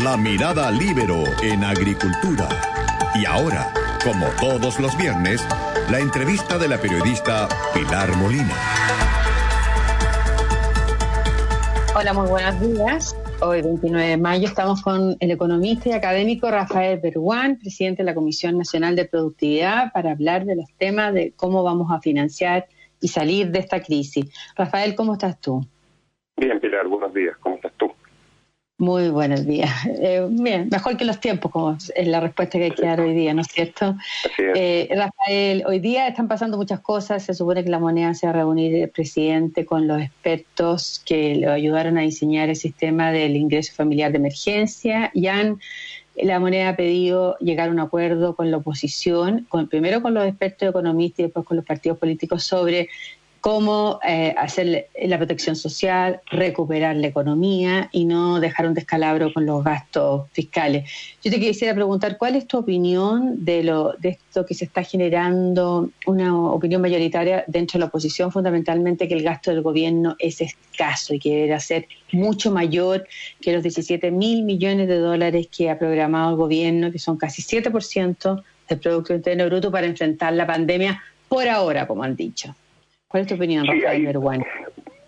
La mirada libero en agricultura. Y ahora, como todos los viernes, la entrevista de la periodista Pilar Molina. Hola, muy buenos días. Hoy, 29 de mayo, estamos con el economista y académico Rafael Berguán, presidente de la Comisión Nacional de Productividad, para hablar de los temas de cómo vamos a financiar y salir de esta crisis. Rafael, ¿cómo estás tú? Bien, Pilar, buenos días. Muy buenos días. Eh, bien, mejor que los tiempos, como es la respuesta que hay que dar hoy día, ¿no es cierto? Eh, Rafael, hoy día están pasando muchas cosas. Se supone que la moneda se va a reunir el presidente con los expertos que le ayudaron a diseñar el sistema del ingreso familiar de emergencia. Y han, la moneda ha pedido llegar a un acuerdo con la oposición, con, primero con los expertos economistas y después con los partidos políticos sobre cómo eh, hacer la protección social, recuperar la economía y no dejar un descalabro con los gastos fiscales. Yo te quisiera preguntar, ¿cuál es tu opinión de, lo, de esto que se está generando, una opinión mayoritaria dentro de la oposición, fundamentalmente que el gasto del gobierno es escaso y que debería ser mucho mayor que los 17 mil millones de dólares que ha programado el gobierno, que son casi 7% del Producto Interno Bruto para enfrentar la pandemia por ahora, como han dicho? ¿Cuál es tu opinión, Rafael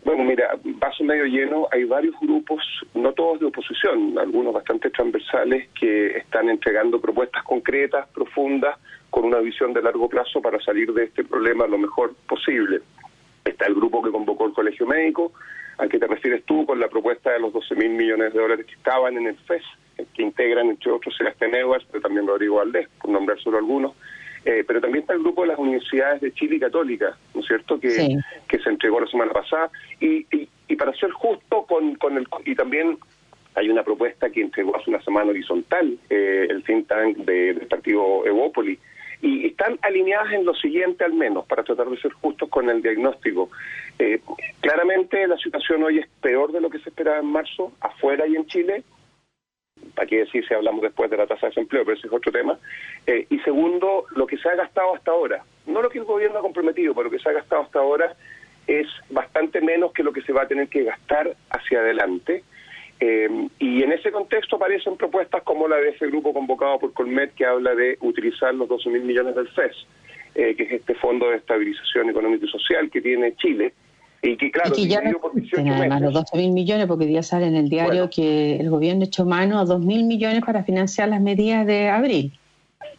Bueno, mira, vaso medio lleno, hay varios grupos, no todos de oposición, algunos bastante transversales, que están entregando propuestas concretas, profundas, con una visión de largo plazo para salir de este problema lo mejor posible. Está el grupo que convocó el Colegio Médico, al que te refieres tú con la propuesta de los 12 mil millones de dólares que estaban en el FES, que integran, entre otros, Sebastián Edwards, pero también Rodrigo Valdés, por nombrar solo algunos eh, pero también está el grupo de las universidades de Chile y Católica, ¿no es cierto?, que, que se entregó la semana pasada. Y, y, para ser justo con, con el... Y también hay una propuesta que entregó hace una semana horizontal eh, el think tank del partido Evópoli. Y están alineadas en lo siguiente al menos, para tratar de ser justos con el diagnóstico. Eh, claramente la situación hoy es peor de lo que se esperaba en marzo, afuera y en Chile, ¿para qué decir si hablamos después de la tasa de desempleo? Pero ese es otro tema. Eh, y segundo, lo que se ha gastado hasta ahora, no lo que el gobierno ha comprometido, pero lo que se ha gastado hasta ahora es bastante menos que lo que se va a tener que gastar hacia adelante. Eh, y en ese contexto aparecen propuestas como la de ese grupo convocado por Colmet que habla de utilizar los 12 mil millones del FES, eh, que es este Fondo de Estabilización Económica y Social que tiene Chile, y que, claro, ya no además los 12 mil millones, porque día sale en el diario que el gobierno echó mano a 2 mil millones para financiar las medidas de abril.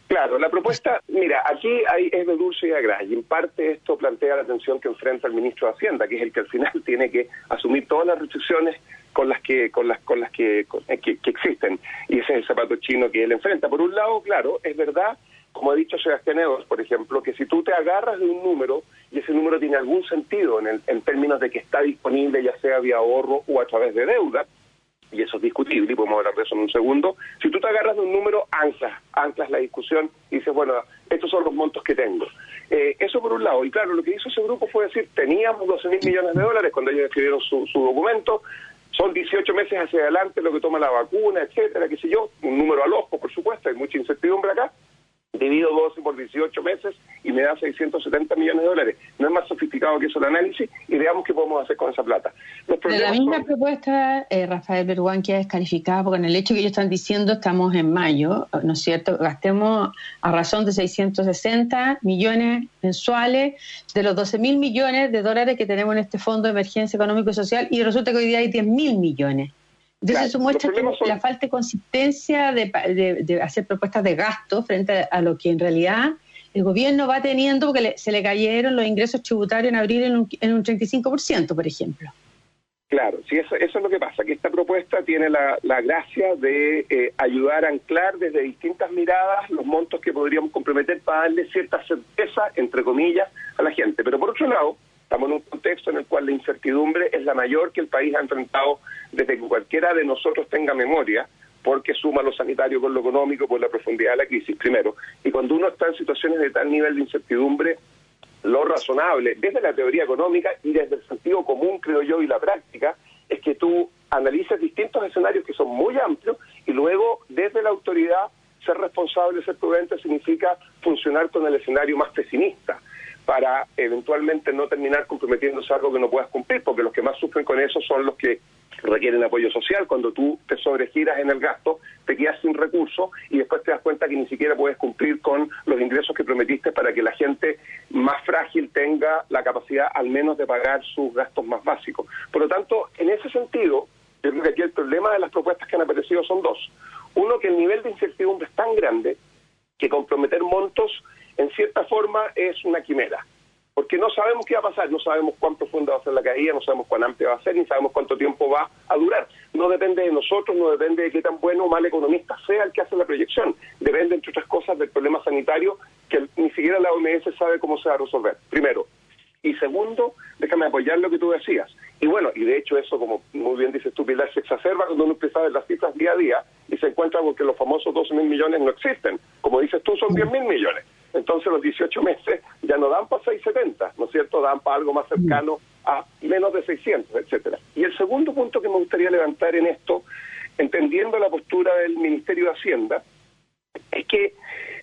Claro, la propuesta, mira, aquí hay, es de dulce y de y en parte esto plantea la tensión que enfrenta el ministro de Hacienda, que es el que al final tiene que asumir todas las restricciones con las que con las con las que, eh, que existen y ese es el zapato chino que él enfrenta. Por un lado, claro, es verdad como ha dicho Sebastián Edwards, por ejemplo, que si tú te agarras de un número y ese número tiene algún sentido en, en términos de que está disponible ya sea vía ahorro o a través de deuda, y eso es discutible y podemos hablar de eso en un segundo, si tú te agarras de un número, anclas, anclas la discusión y dices, bueno, estos son los montos que tengo. Eh, eso por un lado, y claro, lo que hizo ese grupo fue decir, teníamos 12 mil millones de dólares cuando ellos escribieron su, su documento, son 18 meses hacia adelante lo que toma la vacuna, etcétera, qué sé yo, un número al ojo, por supuesto, hay mucha incertidumbre acá, divido 12 por 18 meses y me da 670 millones de dólares. No es más sofisticado que eso el análisis y veamos qué podemos hacer con esa plata. la misma propuesta, eh, Rafael Berguán, que es descalificada, porque en el hecho que ellos están diciendo estamos en mayo, ¿no es cierto? Gastemos a razón de 660 millones mensuales de los 12 mil millones de dólares que tenemos en este Fondo de Emergencia Económico y Social y resulta que hoy día hay 10 mil millones. Entonces eso muestra que la falta de consistencia de, hacer propuestas de gasto frente a lo que en realidad el gobierno va teniendo, porque se le cayeron los ingresos tributarios en abril en un, en un 35%, por ejemplo. Claro, sí, eso, es lo que pasa, que esta propuesta tiene la, gracia de eh, ayudar a anclar desde distintas miradas los montos que podríamos comprometer para darle cierta certeza, entre comillas, a la gente. Pero por otro lado, Estamos en un contexto en el cual la incertidumbre es la mayor que el país ha enfrentado desde que cualquiera de nosotros tenga memoria, porque suma lo sanitario con lo económico por la profundidad de la crisis, primero. Y cuando uno está en situaciones de tal nivel de incertidumbre, lo razonable, desde la teoría económica y desde el sentido común, creo yo, y la práctica, es que tú analices distintos escenarios que son muy amplios y luego, desde la autoridad, ser responsable, ser prudente, significa funcionar con el escenario más pesimista para eventualmente no terminar comprometiéndose a algo que no puedas cumplir, porque los que más sufren con eso son los que requieren apoyo social, cuando tú te sobregiras en el gasto, te quedas sin recursos y después te das cuenta que ni siquiera puedes cumplir con los ingresos que prometiste para que la gente más frágil tenga la capacidad al menos de pagar sus gastos más básicos. Por lo tanto, en ese sentido, yo creo que aquí el problema de las propuestas que han aparecido son dos. Uno, que el nivel de incertidumbre es tan grande que comprometer montos en cierta forma es una quimera porque no sabemos qué va a pasar, no sabemos cuán profunda va a ser la caída, no sabemos cuán amplia va a ser, ni sabemos cuánto tiempo va a durar. No depende de nosotros, no depende de qué tan bueno o mal economista sea el que hace la proyección. Depende, entre otras cosas, del problema sanitario que ni siquiera la OMS sabe cómo se va a resolver. Primero. Y segundo, déjame apoyar lo que tú decías. Y bueno, y de hecho eso, como muy bien dices tú, Pilar, se exacerba cuando uno empieza a ver las cifras día a día y se encuentra con que los famosos 12 mil millones no existen. Como dices tú, son 10 mil millones entonces los 18 meses ya no dan para 670, ¿no es cierto? Dan para algo más cercano a menos de 600, etcétera. Y el segundo punto que me gustaría levantar en esto, entendiendo la postura del Ministerio de Hacienda, es que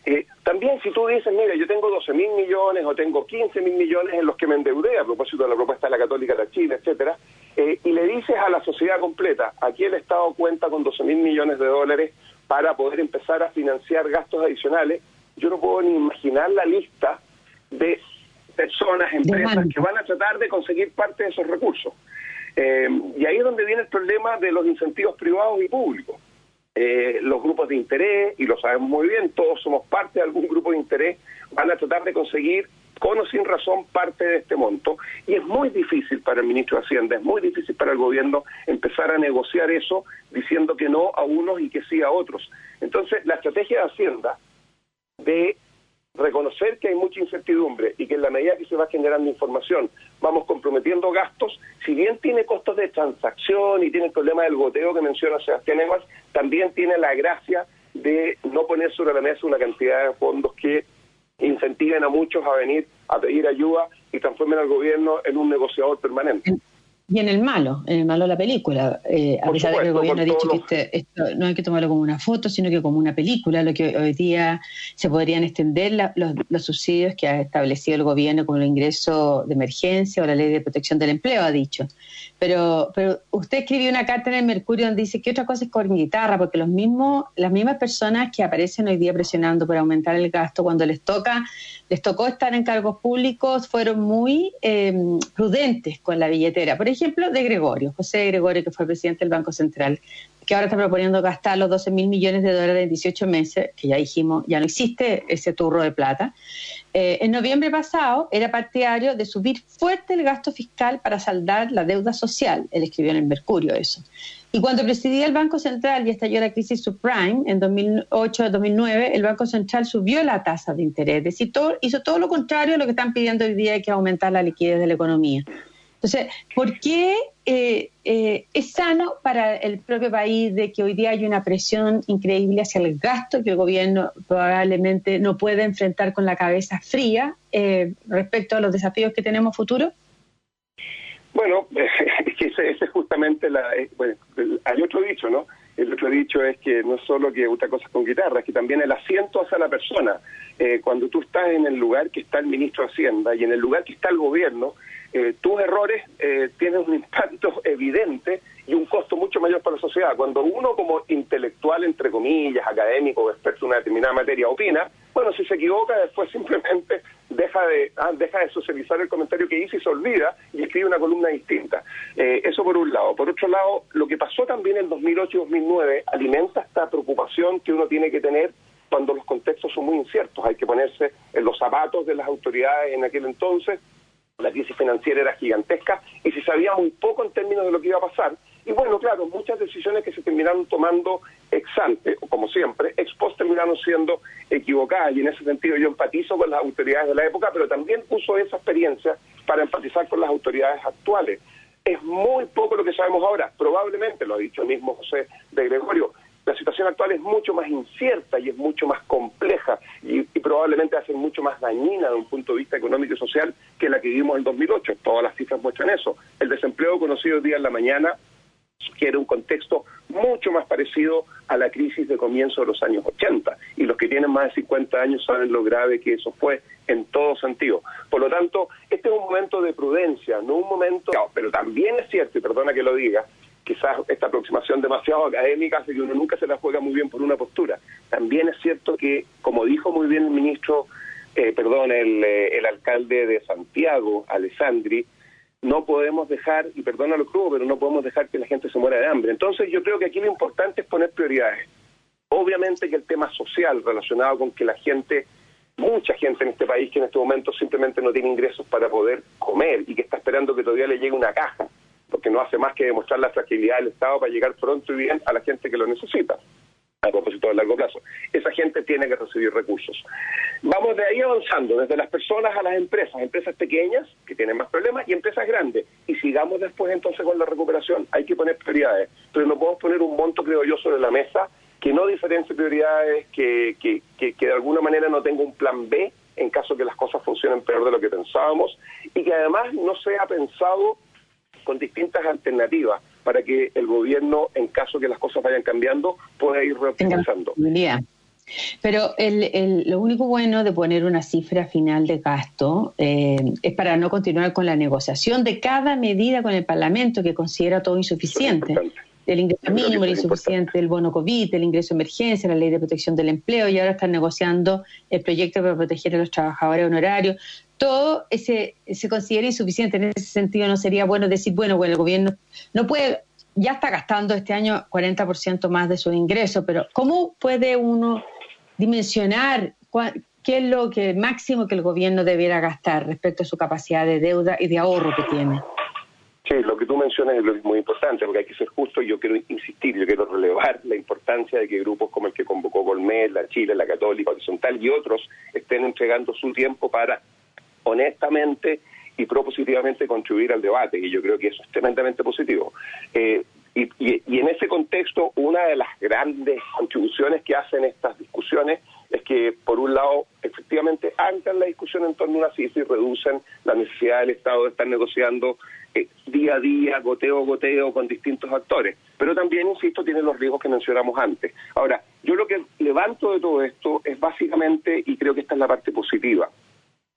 eh, también si tú dices, mira, yo tengo 12 mil millones o tengo 15 mil millones en los que me endeudé a propósito de la propuesta de la Católica de Chile, etcétera, eh, y le dices a la sociedad completa, aquí el Estado cuenta con 12 mil millones de dólares para poder empezar a financiar gastos adicionales, yo no puedo ni imaginar la lista de personas, empresas que van a tratar de conseguir parte de esos recursos. Eh, y ahí es donde viene el problema de los incentivos privados y públicos. Eh, los grupos de interés, y lo sabemos muy bien, todos somos parte de algún grupo de interés, van a tratar de conseguir con o sin razón parte de este monto y es muy difícil para el ministro de Hacienda, es muy difícil para el gobierno empezar a negociar eso diciendo que no a unos y que sí a otros. Entonces, la estrategia de Hacienda de reconocer que hay mucha incertidumbre y que en la medida que se va generando información vamos comprometiendo gastos, si bien tiene costos de transacción y tiene el problema del goteo que menciona Sebastián Evas, también tiene la gracia de no poner sobre la mesa una cantidad de fondos que incentiven a muchos a venir a pedir ayuda y transformen al gobierno en un negociador permanente. Y en el malo, en el malo de la película, eh, a pesar de que el gobierno ha dicho que este, esto no hay que tomarlo como una foto, sino que como una película, lo que hoy día se podrían extender los, subsidios que ha establecido el gobierno como el ingreso de emergencia o la ley de protección del empleo, ha dicho. Pero, pero usted escribió una carta en el Mercurio donde dice que otra cosa es con guitarra, porque los mismos, las mismas personas que aparecen hoy día presionando por aumentar el gasto, cuando les toca, les tocó estar en cargos públicos, fueron muy eh, prudentes con la billetera. Por ejemplo, de Gregorio, José Gregorio, que fue presidente del Banco Central, que ahora está proponiendo gastar los 12 mil millones de dólares en 18 meses, que ya dijimos, ya no existe ese turro de plata. Eh, en noviembre pasado era partidario de subir fuerte el gasto fiscal para saldar la deuda social. Él escribió en el Mercurio eso. Y cuando presidía el Banco Central y estalló la crisis subprime en 2008-2009, el Banco Central subió la tasa de interés. Es decir, hizo todo lo contrario a lo que están pidiendo hoy día, que aumentar la liquidez de la economía. Entonces, ¿por qué eh, eh, es sano para el propio país de que hoy día hay una presión increíble hacia el gasto que el gobierno probablemente no puede enfrentar con la cabeza fría eh, respecto a los desafíos que tenemos futuros? Bueno, ese, es justamente la... Bueno, hay otro dicho, ¿no? El otro dicho es que no solo que gusta cosas con guitarra, es que también el asiento hacia la persona. cuando tú estás en el lugar que está el ministro de Hacienda y en el lugar que está el gobierno, eh, tus errores eh, tienen un impacto evidente y un costo mucho mayor para la sociedad. Cuando uno como intelectual, entre comillas, académico, experto en una determinada materia, opina, bueno, si se equivoca, después simplemente de, ah, deja de socializar el comentario que hizo y se olvida y escribe una columna distinta. Eh, eso por un lado. Por otro lado, lo que pasó también en 2008 y 2009 alimenta esta preocupación que uno tiene que tener cuando los contextos son muy inciertos. Hay que ponerse en los zapatos de las autoridades en aquel entonces la crisis financiera era gigantesca y se sabía muy poco en términos de lo que iba a pasar. Y bueno, claro, muchas decisiones que se terminaron tomando ex ante, o como siempre, ex post terminaron siendo equivocadas. Y en ese sentido yo empatizo con las autoridades de la época, pero también uso esa experiencia para empatizar con las autoridades actuales. Es muy poco lo que sabemos ahora. Probablemente, lo ha dicho el mismo José de Gregorio, la situación actual es mucho más incierta y es mucho más compleja y, probablemente ser mucho más dañina de un punto de vista económico y social que la que vivimos en 2008. Todas las cifras muestran eso. El desempleo conocido hoy día en la mañana sugiere un contexto mucho más parecido a la crisis de comienzo de los años 80 y los que tienen más de 50 años saben lo grave que eso fue en todo sentido. Por lo tanto, este es un momento de prudencia, no un momento, pero también es cierto, y perdona que lo diga, quizás esta aproximación demasiado académica hace que uno nunca se la juega muy bien por una postura. También es cierto que, como dijo muy bien el ministro, eh, perdón, el, eh, el alcalde de Santiago, Alessandri, no podemos dejar, y perdona lo crudo, pero no podemos dejar que la gente se muera de hambre. Entonces yo creo que aquí lo importante es poner prioridades. Obviamente que el tema social relacionado con que la gente, mucha gente en este país que en este momento simplemente no tiene ingresos para poder comer y que está esperando que todavía le llegue una caja, porque no hace más que demostrar la fragilidad del Estado para llegar pronto y bien a la gente que lo necesita a propósito de largo plazo. Esa gente tiene que recibir recursos. Vamos de ahí avanzando, desde las personas a las empresas, empresas pequeñas que tienen más problemas y empresas grandes. Y sigamos después entonces con la recuperación. Hay que poner prioridades, pero no podemos poner un monto, creo yo, sobre la mesa que no diferencie prioridades, que, que, que, que de alguna manera no tenga un plan B en caso que las cosas funcionen peor de lo que pensábamos y que además no sea pensado con distintas alternativas para que el gobierno, en caso que las cosas vayan cambiando, pueda ir reoptimizando. Pero el, lo único bueno de poner una cifra final de gasto eh, es para no continuar con la negociación de cada medida con el Parlamento que considera todo insuficiente. El ingreso mínimo era insuficiente, el bono COVID, el ingreso de emergencia, la ley de protección del empleo y ahora están negociando el proyecto para proteger a los trabajadores honorarios todo ese, se considera insuficiente. En ese sentido, no sería bueno decir, bueno, bueno, el gobierno no puede, ya está gastando este año 40% más de su ingreso, pero ¿cómo puede uno dimensionar qué es lo que máximo que el gobierno debiera gastar respecto a su capacidad de deuda y de ahorro que tiene? Sí, lo que tú mencionas es muy importante, porque hay que ser justo y yo quiero insistir, yo quiero relevar la importancia de que grupos como el que convocó Colmet, la Chile, la Católica, Horizontal y otros estén entregando su tiempo para honestamente y propositivamente contribuir al debate, y yo creo que eso es tremendamente positivo. Eh, y, en ese contexto, una de las grandes contribuciones que hacen estas discusiones es que, por un lado, efectivamente anclan la discusión en torno a una cifra y reducen la necesidad del Estado de estar negociando eh, día a día, goteo a goteo, con distintos actores. Pero también, insisto, tiene los riesgos que mencionamos antes. Ahora, yo lo que levanto de todo esto es básicamente, y creo que esta es la parte positiva,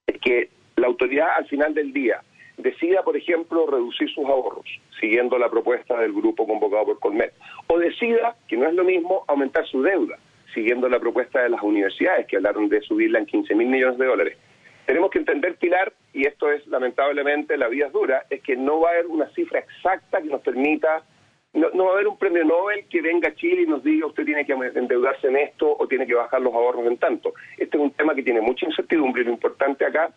es que la autoridad al final del día decida, por ejemplo, reducir sus ahorros, siguiendo la propuesta del grupo convocado por Colmet, o decida, que no es lo mismo, aumentar su deuda, siguiendo la propuesta de las universidades, que hablaron de subirla en 15 mil millones de dólares. Tenemos que entender, Pilar, y esto es lamentablemente la vida es dura, es que no va a haber una cifra exacta que nos permita, no, no va a haber un premio Nobel que venga a Chile y nos diga usted tiene que endeudarse en esto o tiene que bajar los ahorros en tanto. Este es un tema que tiene mucha incertidumbre y lo importante acá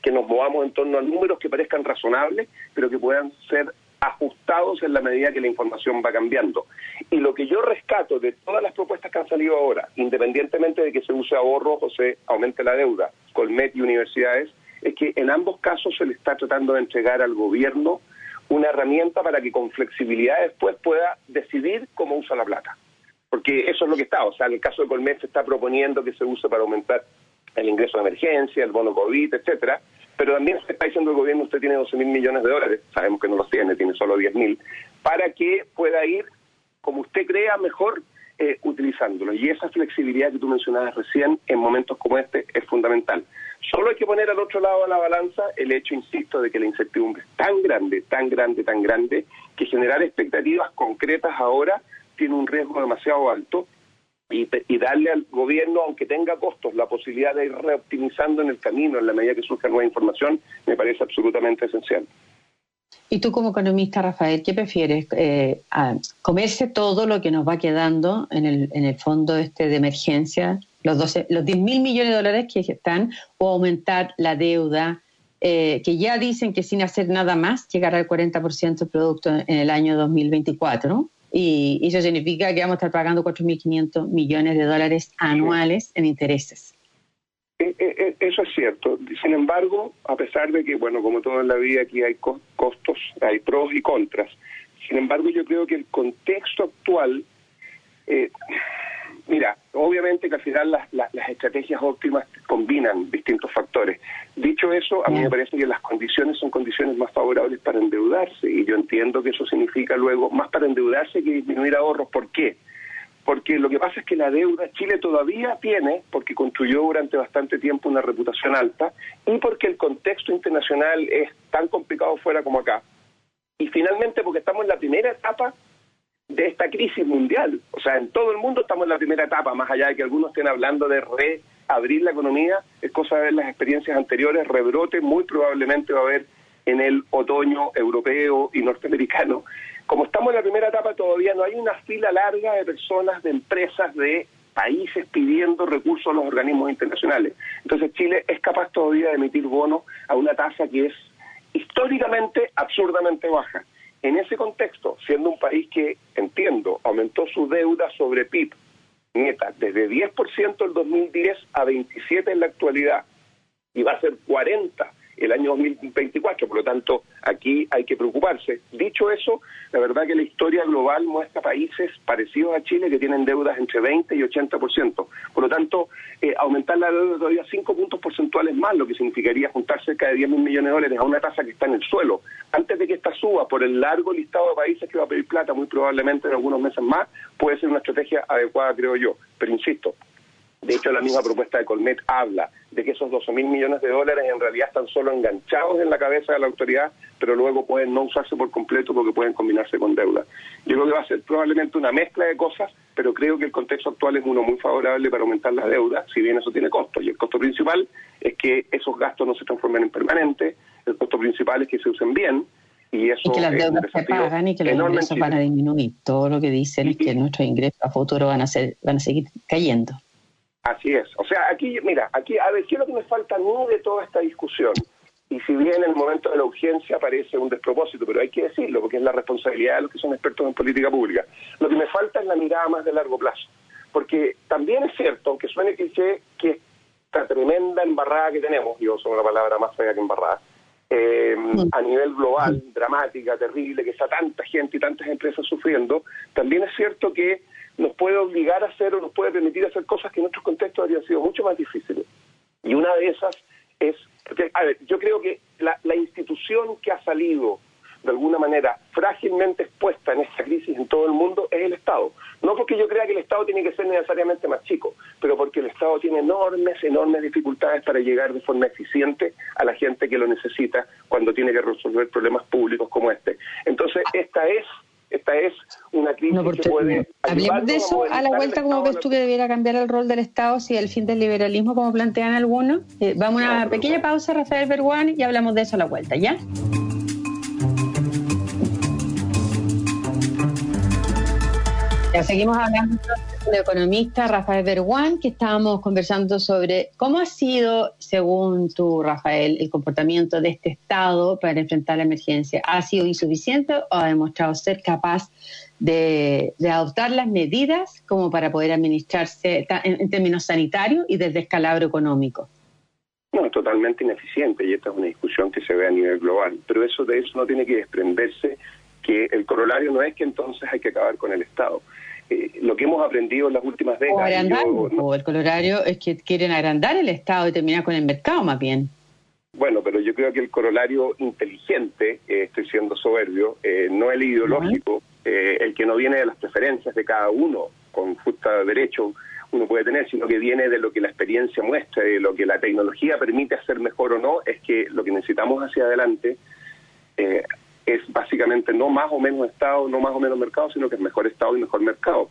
que nos movamos en torno a números que parezcan razonables, pero que puedan ser ajustados en la medida que la información va cambiando. Y lo que yo rescato de todas las propuestas que han salido ahora, independientemente de que se use ahorro o se aumente la deuda, Colmet y universidades, es que en ambos casos se le está tratando de entregar al gobierno una herramienta para que con flexibilidad después pueda decidir cómo usa la plata. Porque eso es lo que está, o sea, en el caso de Colmet se está proponiendo que se use para aumentar el ingreso de emergencia, el bono COVID, etcétera, pero también se está diciendo el gobierno usted tiene 12 mil millones de dólares, sabemos que no los tiene, tiene solo 10 mil, para que pueda ir como usted crea mejor eh, utilizándolo. Y esa flexibilidad que tú mencionabas recién en momentos como este es fundamental. Solo hay que poner al otro lado de la balanza el hecho, insisto, de que la incertidumbre es tan grande, tan grande, tan grande, que generar expectativas concretas ahora tiene un riesgo demasiado alto y, darle al gobierno, aunque tenga costos, la posibilidad de ir reoptimizando en el camino en la medida que surja nueva información, me parece absolutamente esencial. Y tú como economista, Rafael, ¿qué prefieres? Eh, ¿Comerse todo lo que nos va quedando en el, en el fondo este de emergencia, los, 12, los 10 mil millones de dólares que están, o aumentar la deuda, eh, que ya dicen que sin hacer nada más llegará al 40% del producto en el año 2024? Y, eso significa que vamos a estar pagando 4.500 millones de dólares anuales en intereses. Eh, eh, eso es cierto. Sin embargo, a pesar de que, bueno, como todo en la vida, aquí hay costos, hay pros y contras. Sin embargo, yo creo que el contexto actual eh, Mira, obviamente que al final las, las, estrategias óptimas combinan distintos factores. Dicho eso, a mí me parece que las condiciones son condiciones más favorables para endeudarse y yo entiendo que eso significa luego más para endeudarse que disminuir ahorros. ¿Por qué? Porque lo que pasa es que la deuda Chile todavía tiene, porque construyó durante bastante tiempo una reputación alta y porque el contexto internacional es tan complicado fuera como acá, Y finalmente porque estamos en la primera etapa de esta crisis mundial. O sea, en todo el mundo estamos en la primera etapa, más allá de que algunos estén hablando de reabrir la economía, es cosa de ver las experiencias anteriores, rebrote muy probablemente va a haber en el otoño europeo y norteamericano. Como estamos en la primera etapa, todavía no hay una fila larga de personas, de empresas, de países pidiendo recursos a los organismos internacionales. Entonces Chile es capaz todavía de emitir bonos a una tasa que es históricamente absurdamente baja. En ese contexto, siendo un país que, entiendo, aumentó su deuda sobre PIB neta desde 10% en 2010 a 27% en la actualidad y va a ser 40% el año 2024, por lo tanto, aquí hay que preocuparse. Dicho eso, la verdad que la historia global muestra países parecidos a Chile que tienen deudas entre 20 y 80%. Por lo tanto, eh, aumentar la deuda todavía 5 puntos porcentuales más, lo que significaría juntar cerca de 10 mil millones de dólares a una tasa que está en el suelo, antes de que esta suba por el largo listado de países que va a pedir plata, muy probablemente en algunos meses más, puede ser una estrategia adecuada, creo yo. Pero insisto, de hecho, la misma propuesta de Colmet habla de que esos 12 mil millones de dólares en realidad están solo enganchados en la cabeza de la autoridad, pero luego pueden no usarse por completo porque pueden combinarse con deuda. Yo creo que va a ser probablemente una mezcla de cosas, pero creo que el contexto actual es uno muy favorable para aumentar la deuda, si bien eso tiene costo. Y el costo principal es que esos gastos no se transformen en permanentes, el costo principal es que se usen bien, y, eso y que las deudas se pagan y que los ingresos van a disminuir. Todo lo que dicen es que nuestros ingresos a futuro van a, ser, van a seguir cayendo. Así es. O sea, aquí, mira, aquí, a ver, ¿qué es lo que me falta a mí de toda esta discusión? Y si bien en el momento de la urgencia parece un despropósito, pero hay que decirlo, porque es la responsabilidad de los que son expertos en política pública, lo que me falta es la mirada más de largo plazo. Porque también es cierto, aunque suene cliché, que esta tremenda embarrada que tenemos, yo uso una palabra más fea que embarrada, eh, a nivel global, dramática, terrible, que está tanta gente y tantas empresas sufriendo, también es cierto que nos puede obligar a hacer o nos puede permitir hacer cosas que en otros contextos habrían sido mucho más difíciles. Y una de esas es, a ver, yo creo que la, institución que ha salido de alguna manera frágilmente expuesta en esta crisis en todo el mundo es el Estado. No porque yo crea que el Estado tiene que ser necesariamente más chico, pero porque el Estado tiene enormes, enormes dificultades para llegar de forma eficiente a la gente que lo necesita cuando tiene que resolver problemas públicos como este. Entonces, esta es esta es una crisis que puede... Hablemos de eso a la vuelta, ¿cómo ves tú que debiera cambiar el rol del Estado si el fin del liberalismo, como plantean algunos? Eh, vamos a una pequeña pausa, Rafael Berguán, y hablamos de eso a la vuelta, ¿ya? Seguimos hablando con el economista Rafael Berguán, que estábamos conversando sobre cómo ha sido, según tú, Rafael, el comportamiento de este Estado para enfrentar la emergencia. ¿Ha sido insuficiente o ha demostrado ser capaz de, adoptar las medidas como para poder administrarse en, términos sanitarios y desde escalabro económico? No, totalmente ineficiente y esta es una discusión que se ve a nivel global. Pero eso de eso no tiene que desprenderse que el corolario no es que entonces hay que acabar con el Estado. Eh, lo que hemos aprendido en las últimas décadas. O, el corolario es que quieren agrandar el Estado y terminar con el mercado más bien. Bueno, pero yo creo que el corolario inteligente, eh, estoy siendo soberbio, eh, no el ideológico, el que no viene de las preferencias de cada uno, con justo derecho uno puede tener, sino que viene de lo que la experiencia muestra, de lo que la tecnología permite hacer mejor o no, es que lo que necesitamos hacia adelante es básicamente no más o menos Estado, no más o menos mercado, sino que es mejor Estado y mejor mercado.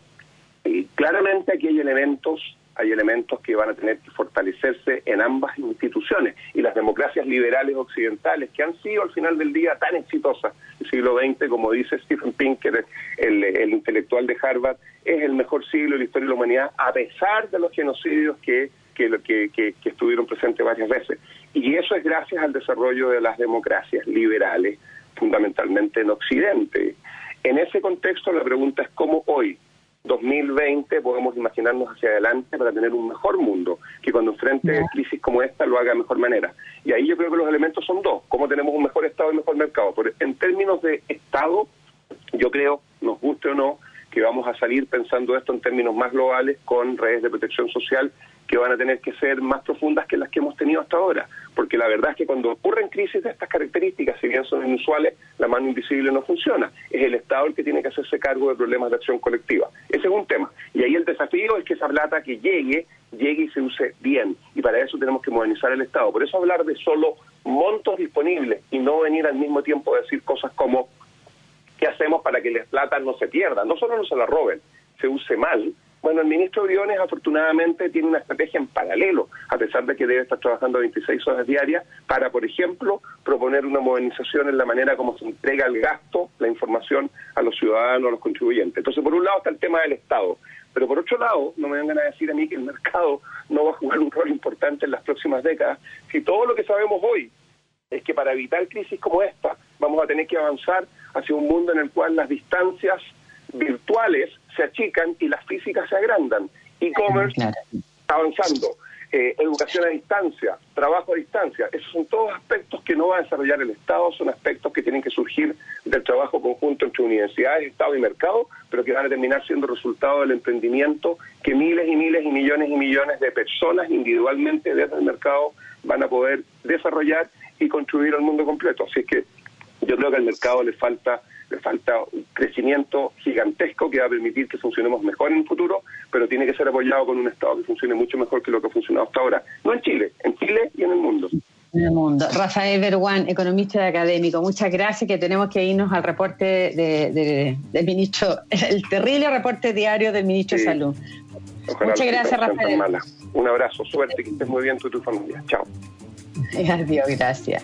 Y claramente aquí hay elementos, hay elementos que van a tener que fortalecerse en ambas instituciones. Y las democracias liberales occidentales, que han sido al final del día tan exitosas, el siglo XX, como dice Stephen Pinker, el, el intelectual de Harvard, es el mejor siglo de la historia de la humanidad, a pesar de los genocidios que, que, estuvieron presentes varias veces. Y eso es gracias al desarrollo de las democracias liberales, fundamentalmente en Occidente. En ese contexto la pregunta es cómo hoy, 2020, podemos imaginarnos hacia adelante para tener un mejor mundo, que cuando enfrente crisis como esta lo haga de mejor manera. Y ahí yo creo que los elementos son dos, cómo tenemos un mejor Estado y mejor mercado. en términos de Estado, yo creo, nos guste o no, que vamos a salir pensando esto en términos más globales con redes de protección social que van a tener que ser más profundas que las que hemos tenido hasta ahora, porque la verdad es que cuando ocurren crisis de estas características, si bien son inusuales, la mano invisible no funciona. Es el Estado el que tiene que hacerse cargo de problemas de acción colectiva. Ese es un tema. Y ahí el desafío es que esa plata que llegue, llegue y se use bien. Y para eso tenemos que modernizar el Estado. Por eso hablar de solo montos disponibles y no venir al mismo tiempo a decir cosas como ¿Qué hacemos para que las plata no se pierda? No solo no se la roben, se use mal. Bueno, el ministro Briones afortunadamente tiene una estrategia en paralelo, a pesar de que debe estar trabajando 26 horas diarias, para, por ejemplo, proponer una modernización en la manera como se entrega el gasto, la información a los ciudadanos, a los contribuyentes. Entonces, por un lado está el tema del Estado, pero por otro lado, no me vengan a decir a mí que el mercado no va a jugar un rol importante en las próximas décadas, si todo lo que sabemos hoy es que para evitar crisis como esta vamos a tener que avanzar hacia un mundo en el cual las distancias virtuales se achican y las físicas se agrandan. E-commerce está avanzando. Eh, educación a distancia, trabajo a distancia, esos son todos aspectos que no va a desarrollar el Estado, son aspectos que tienen que surgir del trabajo conjunto entre universidades, Estado y mercado, pero que van a terminar siendo resultado del emprendimiento que miles y miles y millones y millones de personas individualmente desde el mercado van a poder desarrollar y construir al mundo completo. Así que yo creo que al mercado le falta le falta un crecimiento gigantesco que va a permitir que funcionemos mejor en el futuro, pero tiene que ser apoyado con un Estado que funcione mucho mejor que lo que ha funcionado hasta ahora. No en Chile, en Chile y en el mundo. En el mundo. Rafael Berguán, economista y académico, muchas gracias que tenemos que irnos al reporte de, del ministro, el terrible reporte diario del ministro de Salud. muchas gracias, Rafael. Un abrazo, suerte, que estés muy bien tú y tu familia. Chao. Adiós, gracias.